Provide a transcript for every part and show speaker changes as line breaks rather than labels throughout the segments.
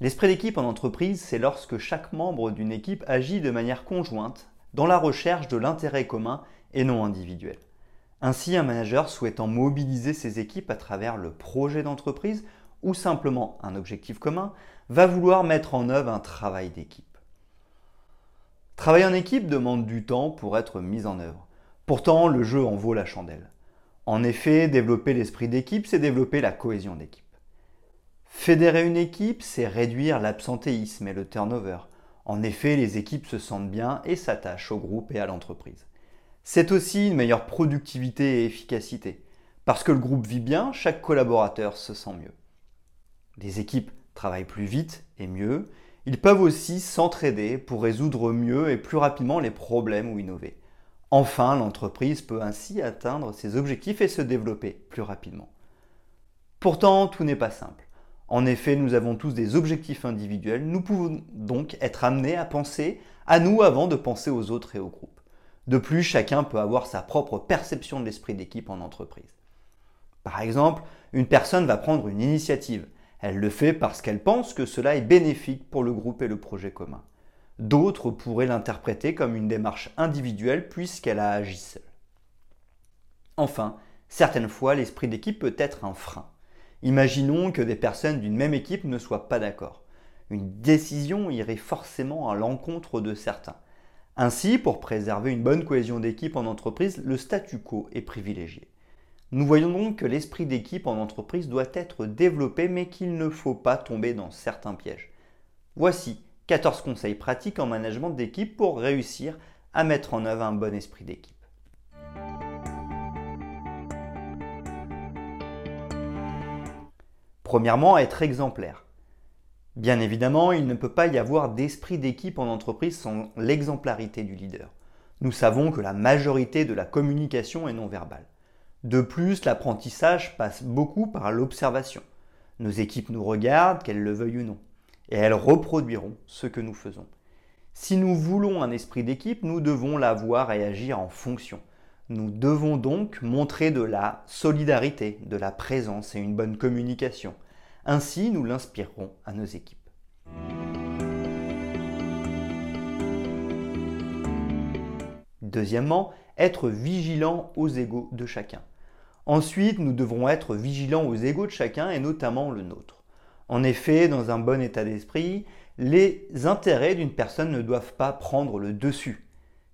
L'esprit d'équipe en entreprise, c'est lorsque chaque membre d'une équipe agit de manière conjointe dans la recherche de l'intérêt commun et non individuel. Ainsi, un manager souhaitant mobiliser ses équipes à travers le projet d'entreprise ou simplement un objectif commun va vouloir mettre en œuvre un travail d'équipe. Travailler en équipe demande du temps pour être mis en œuvre. Pourtant, le jeu en vaut la chandelle. En effet, développer l'esprit d'équipe, c'est développer la cohésion d'équipe. Fédérer une équipe, c'est réduire l'absentéisme et le turnover. En effet, les équipes se sentent bien et s'attachent au groupe et à l'entreprise. C'est aussi une meilleure productivité et efficacité. Parce que le groupe vit bien, chaque collaborateur se sent mieux. Les équipes travaillent plus vite et mieux. Ils peuvent aussi s'entraider pour résoudre mieux et plus rapidement les problèmes ou innover. Enfin, l'entreprise peut ainsi atteindre ses objectifs et se développer plus rapidement. Pourtant, tout n'est pas simple. En effet, nous avons tous des objectifs individuels, nous pouvons donc être amenés à penser à nous avant de penser aux autres et au groupe. De plus, chacun peut avoir sa propre perception de l'esprit d'équipe en entreprise. Par exemple, une personne va prendre une initiative. Elle le fait parce qu'elle pense que cela est bénéfique pour le groupe et le projet commun. D'autres pourraient l'interpréter comme une démarche individuelle puisqu'elle a agi seule. Enfin, certaines fois, l'esprit d'équipe peut être un frein. Imaginons que des personnes d'une même équipe ne soient pas d'accord. Une décision irait forcément à l'encontre de certains. Ainsi, pour préserver une bonne cohésion d'équipe en entreprise, le statu quo est privilégié. Nous voyons donc que l'esprit d'équipe en entreprise doit être développé mais qu'il ne faut pas tomber dans certains pièges. Voici 14 conseils pratiques en management d'équipe pour réussir à mettre en œuvre un bon esprit d'équipe. Premièrement, être exemplaire. Bien évidemment, il ne peut pas y avoir d'esprit d'équipe en entreprise sans l'exemplarité du leader. Nous savons que la majorité de la communication est non verbale. De plus, l'apprentissage passe beaucoup par l'observation. Nos équipes nous regardent, qu'elles le veuillent ou non, et elles reproduiront ce que nous faisons. Si nous voulons un esprit d'équipe, nous devons l'avoir et agir en fonction. Nous devons donc montrer de la solidarité, de la présence et une bonne communication. Ainsi, nous l'inspirerons à nos équipes. Deuxièmement, être vigilant aux égaux de chacun. Ensuite, nous devrons être vigilants aux égaux de chacun et notamment le nôtre. En effet, dans un bon état d'esprit, les intérêts d'une personne ne doivent pas prendre le dessus.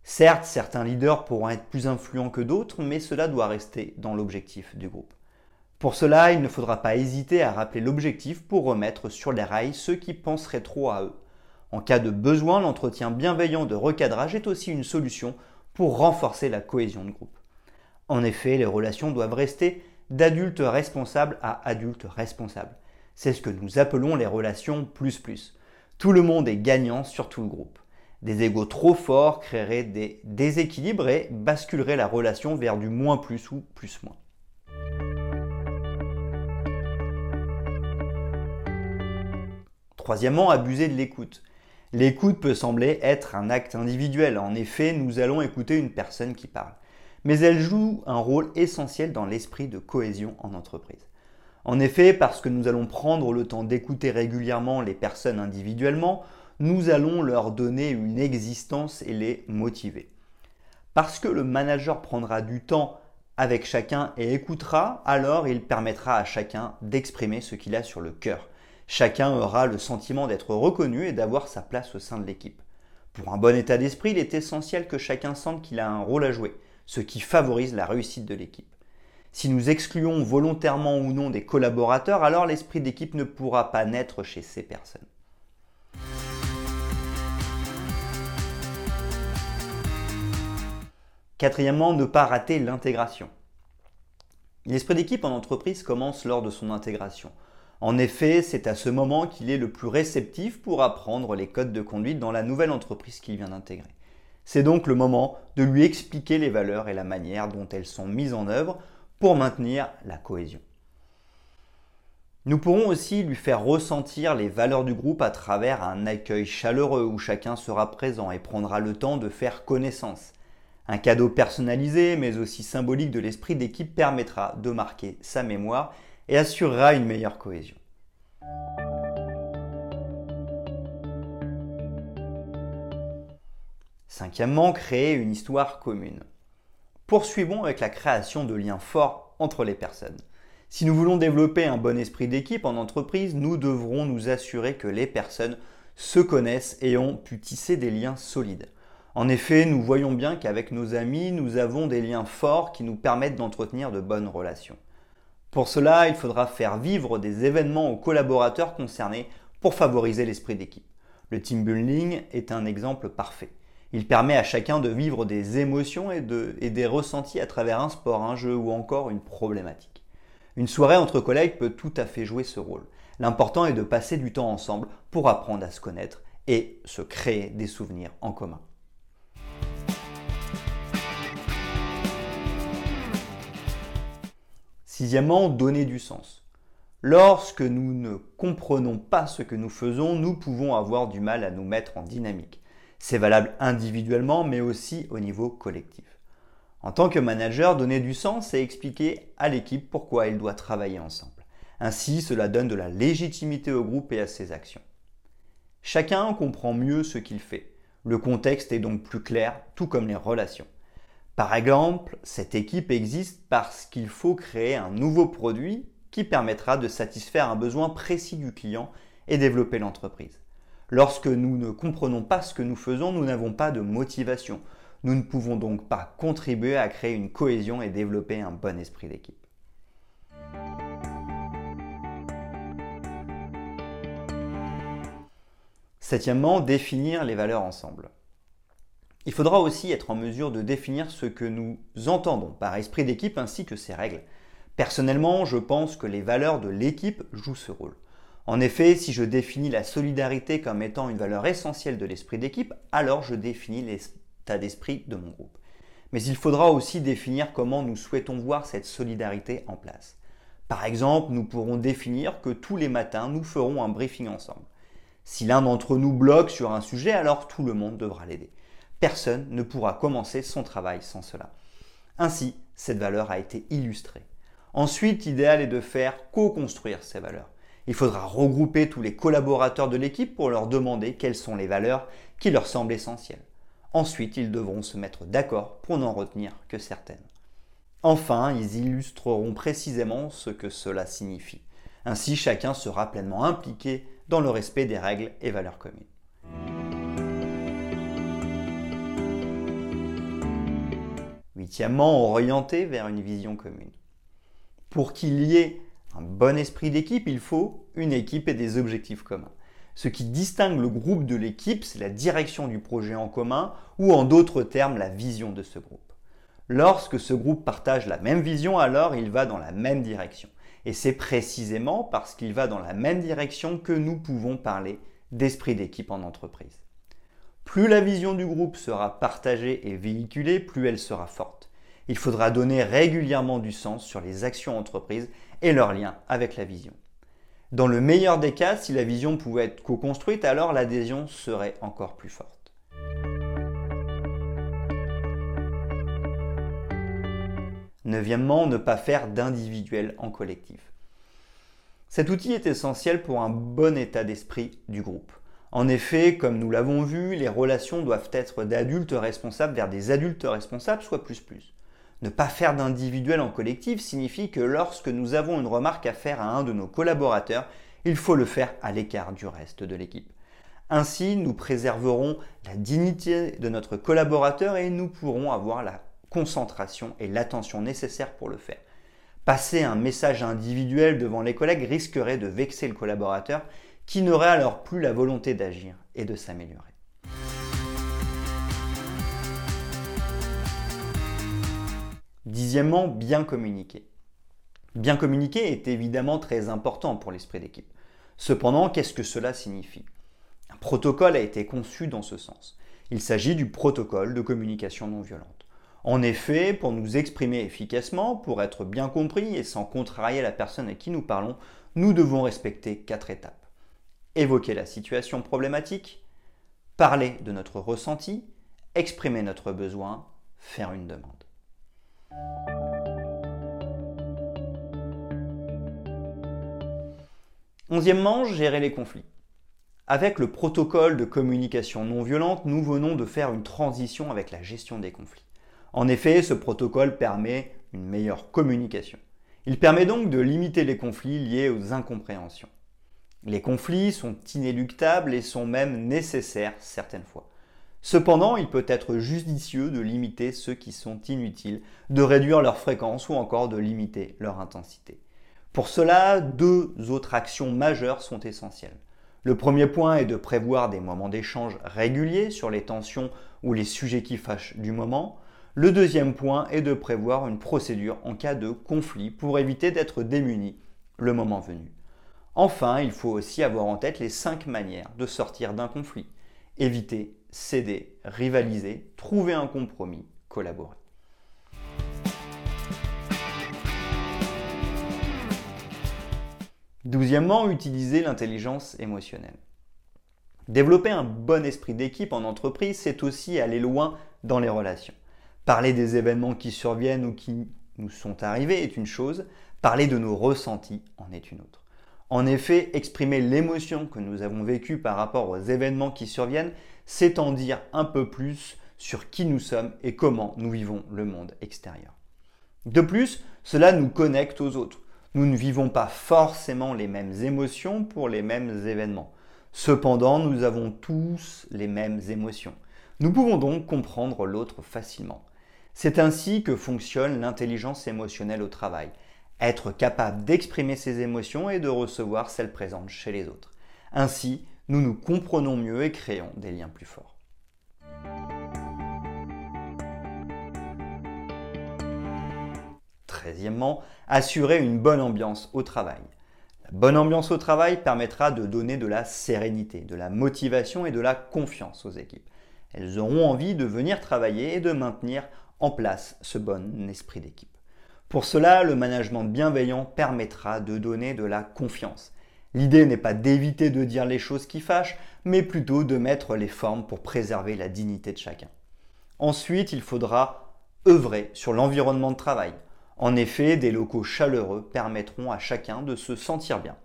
Certes, certains leaders pourront être plus influents que d'autres, mais cela doit rester dans l'objectif du groupe. Pour cela, il ne faudra pas hésiter à rappeler l'objectif pour remettre sur les rails ceux qui penseraient trop à eux. En cas de besoin, l'entretien bienveillant de recadrage est aussi une solution pour renforcer la cohésion de groupe. En effet, les relations doivent rester d'adultes responsables à adultes responsables. C'est ce que nous appelons les relations plus plus. Tout le monde est gagnant sur tout le groupe. Des égaux trop forts créeraient des déséquilibres et basculeraient la relation vers du moins plus ou plus moins. Troisièmement, abuser de l'écoute. L'écoute peut sembler être un acte individuel. En effet, nous allons écouter une personne qui parle. Mais elle joue un rôle essentiel dans l'esprit de cohésion en entreprise. En effet, parce que nous allons prendre le temps d'écouter régulièrement les personnes individuellement, nous allons leur donner une existence et les motiver. Parce que le manager prendra du temps avec chacun et écoutera, alors il permettra à chacun d'exprimer ce qu'il a sur le cœur. Chacun aura le sentiment d'être reconnu et d'avoir sa place au sein de l'équipe. Pour un bon état d'esprit, il est essentiel que chacun sente qu'il a un rôle à jouer, ce qui favorise la réussite de l'équipe. Si nous excluons volontairement ou non des collaborateurs, alors l'esprit d'équipe ne pourra pas naître chez ces personnes. Quatrièmement, ne pas rater l'intégration. L'esprit d'équipe en entreprise commence lors de son intégration. En effet, c'est à ce moment qu'il est le plus réceptif pour apprendre les codes de conduite dans la nouvelle entreprise qu'il vient d'intégrer. C'est donc le moment de lui expliquer les valeurs et la manière dont elles sont mises en œuvre pour maintenir la cohésion. Nous pourrons aussi lui faire ressentir les valeurs du groupe à travers un accueil chaleureux où chacun sera présent et prendra le temps de faire connaissance. Un cadeau personnalisé mais aussi symbolique de l'esprit d'équipe permettra de marquer sa mémoire et assurera une meilleure cohésion. Cinquièmement, créer une histoire commune. Poursuivons avec la création de liens forts entre les personnes. Si nous voulons développer un bon esprit d'équipe en entreprise, nous devrons nous assurer que les personnes se connaissent et ont pu tisser des liens solides. En effet, nous voyons bien qu'avec nos amis, nous avons des liens forts qui nous permettent d'entretenir de bonnes relations. Pour cela, il faudra faire vivre des événements aux collaborateurs concernés pour favoriser l'esprit d'équipe. Le team building est un exemple parfait. Il permet à chacun de vivre des émotions et, des ressentis à travers un sport, un jeu ou encore une problématique. Une soirée entre collègues peut tout à fait jouer ce rôle. L'important est de passer du temps ensemble pour apprendre à se connaître et se créer des souvenirs en commun. Sixièmement, donner du sens. Lorsque nous ne comprenons pas ce que nous faisons, nous pouvons avoir du mal à nous mettre en dynamique. C'est valable individuellement, mais aussi au niveau collectif. En tant que manager, donner du sens, c'est expliquer à l'équipe pourquoi elle doit travailler ensemble. Ainsi, cela donne de la légitimité au groupe et à ses actions. Chacun comprend mieux ce qu'il fait. Le contexte est donc plus clair, tout comme les relations. Par exemple, cette équipe existe parce qu'il faut créer un nouveau produit qui permettra de satisfaire un besoin précis du client et développer l'entreprise. Lorsque nous ne comprenons pas ce que nous faisons, nous n'avons pas de motivation. Nous ne pouvons donc pas contribuer à créer une cohésion et développer un bon esprit d'équipe. Septièmement, définir les valeurs ensemble. Il faudra aussi être en mesure de définir ce que nous entendons par esprit d'équipe ainsi que ses règles. Personnellement, je pense que les valeurs de l'équipe jouent ce rôle. En effet, si je définis la solidarité comme étant une valeur essentielle de l'esprit d'équipe, alors je définis l'état d'esprit de mon groupe. Mais il faudra aussi définir comment nous souhaitons voir cette solidarité en place. Par exemple, nous pourrons définir que tous les matins, nous ferons un briefing ensemble. Si l'un d'entre nous bloque sur un sujet, alors tout le monde devra l'aider. Personne ne pourra commencer son travail sans cela. Ainsi, cette valeur a été illustrée. Ensuite, l'idéal est de faire co-construire ces valeurs. Il faudra regrouper tous les collaborateurs de l'équipe pour leur demander quelles sont les valeurs qui leur semblent essentielles. Ensuite, ils devront se mettre d'accord pour n'en retenir que certaines. Enfin, ils illustreront précisément ce que cela signifie. Ainsi, chacun sera pleinement impliqué dans le respect des règles et valeurs communes. Huitièmement, orienter vers une vision commune. Pour qu'il y ait un bon esprit d'équipe, il faut une équipe et des objectifs communs. Ce qui distingue le groupe de l'équipe, c'est la direction du projet en commun ou en d'autres termes la vision de ce groupe. Lorsque ce groupe partage la même vision, alors il va dans la même direction. Et c'est précisément parce qu'il va dans la même direction que nous pouvons parler d'esprit d'équipe en entreprise. Plus la vision du groupe sera partagée et véhiculée, plus elle sera forte. Il faudra donner régulièrement du sens sur les actions entreprises et leur lien avec la vision. Dans le meilleur des cas, si la vision pouvait être co-construite, alors l'adhésion serait encore plus forte. Neuvièmement, ne pas faire d'individuel en collectif. Cet outil est essentiel pour un bon état d'esprit du groupe. En effet, comme nous l'avons vu, les relations doivent être d'adultes responsables vers des adultes responsables, soit plus plus. Ne pas faire d'individuel en collectif signifie que lorsque nous avons une remarque à faire à un de nos collaborateurs, il faut le faire à l'écart du reste de l'équipe. Ainsi, nous préserverons la dignité de notre collaborateur et nous pourrons avoir la concentration et l'attention nécessaires pour le faire. Passer un message individuel devant les collègues risquerait de vexer le collaborateur qui n'aurait alors plus la volonté d'agir et de s'améliorer. Dixièmement, bien communiquer. Bien communiquer est évidemment très important pour l'esprit d'équipe. Cependant, qu'est-ce que cela signifie? Un protocole a été conçu dans ce sens. Il s'agit du protocole de communication non violente. En effet, pour nous exprimer efficacement, pour être bien compris et sans contrarier la personne à qui nous parlons, nous devons respecter quatre étapes. Évoquer la situation problématique, parler de notre ressenti, exprimer notre besoin, faire une demande. Onzièmement, gérer les conflits. Avec le protocole de communication non violente, nous venons de faire une transition avec la gestion des conflits. En effet, ce protocole permet une meilleure communication. Il permet donc de limiter les conflits liés aux incompréhensions. Les conflits sont inéluctables et sont même nécessaires certaines fois. Cependant, il peut être judicieux de limiter ceux qui sont inutiles, de réduire leur fréquence ou encore de limiter leur intensité. Pour cela, deux autres actions majeures sont essentielles. Le premier point est de prévoir des moments d'échange réguliers sur les tensions ou les sujets qui fâchent du moment. Le deuxième point est de prévoir une procédure en cas de conflit pour éviter d'être démuni le moment venu. Enfin, il faut aussi avoir en tête les cinq manières de sortir d'un conflit. Éviter céder, rivaliser, trouver un compromis, collaborer. Douzièmement, utiliser l'intelligence émotionnelle. Développer un bon esprit d'équipe en entreprise, c'est aussi aller loin dans les relations. Parler des événements qui surviennent ou qui nous sont arrivés est une chose, parler de nos ressentis en est une autre. En effet, exprimer l'émotion que nous avons vécue par rapport aux événements qui surviennent, c'est en dire un peu plus sur qui nous sommes et comment nous vivons le monde extérieur. De plus, cela nous connecte aux autres. Nous ne vivons pas forcément les mêmes émotions pour les mêmes événements. Cependant, nous avons tous les mêmes émotions. Nous pouvons donc comprendre l'autre facilement. C'est ainsi que fonctionne l'intelligence émotionnelle au travail. Être capable d'exprimer ses émotions et de recevoir celles présentes chez les autres. Ainsi, nous nous comprenons mieux et créons des liens plus forts. Treizièmement, assurer une bonne ambiance au travail. La bonne ambiance au travail permettra de donner de la sérénité, de la motivation et de la confiance aux équipes. Elles auront envie de venir travailler et de maintenir en place ce bon esprit d'équipe. Pour cela, le management bienveillant permettra de donner de la confiance L'idée n'est pas d'éviter de dire les choses qui fâchent, mais plutôt de mettre les formes pour préserver la dignité de chacun. Ensuite, il faudra œuvrer sur l'environnement de travail. En effet, des locaux chaleureux permettront à chacun de se sentir bien.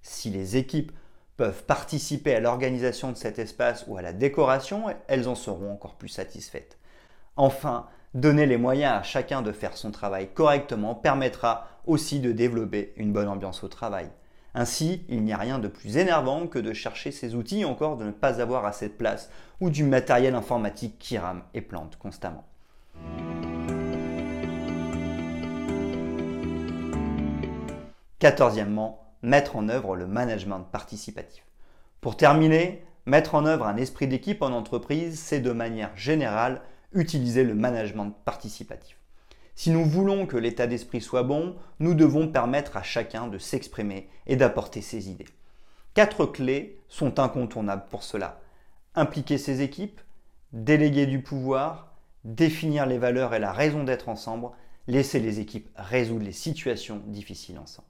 Si les équipes peuvent participer à l'organisation de cet espace ou à la décoration, elles en seront encore plus satisfaites. Enfin, donner les moyens à chacun de faire son travail correctement permettra aussi de développer une bonne ambiance au travail. Ainsi, il n'y a rien de plus énervant que de chercher ces outils, encore de ne pas avoir assez de place, ou du matériel informatique qui rame et plante constamment. Quatorzièmement, mettre en œuvre le management participatif. Pour terminer, mettre en œuvre un esprit d'équipe en entreprise, c'est de manière générale utiliser le management participatif. Si nous voulons que l'état d'esprit soit bon, nous devons permettre à chacun de s'exprimer et d'apporter ses idées. Quatre clés sont incontournables pour cela. Impliquer ses équipes, déléguer du pouvoir, définir les valeurs et la raison d'être ensemble, laisser les équipes résoudre les situations difficiles ensemble.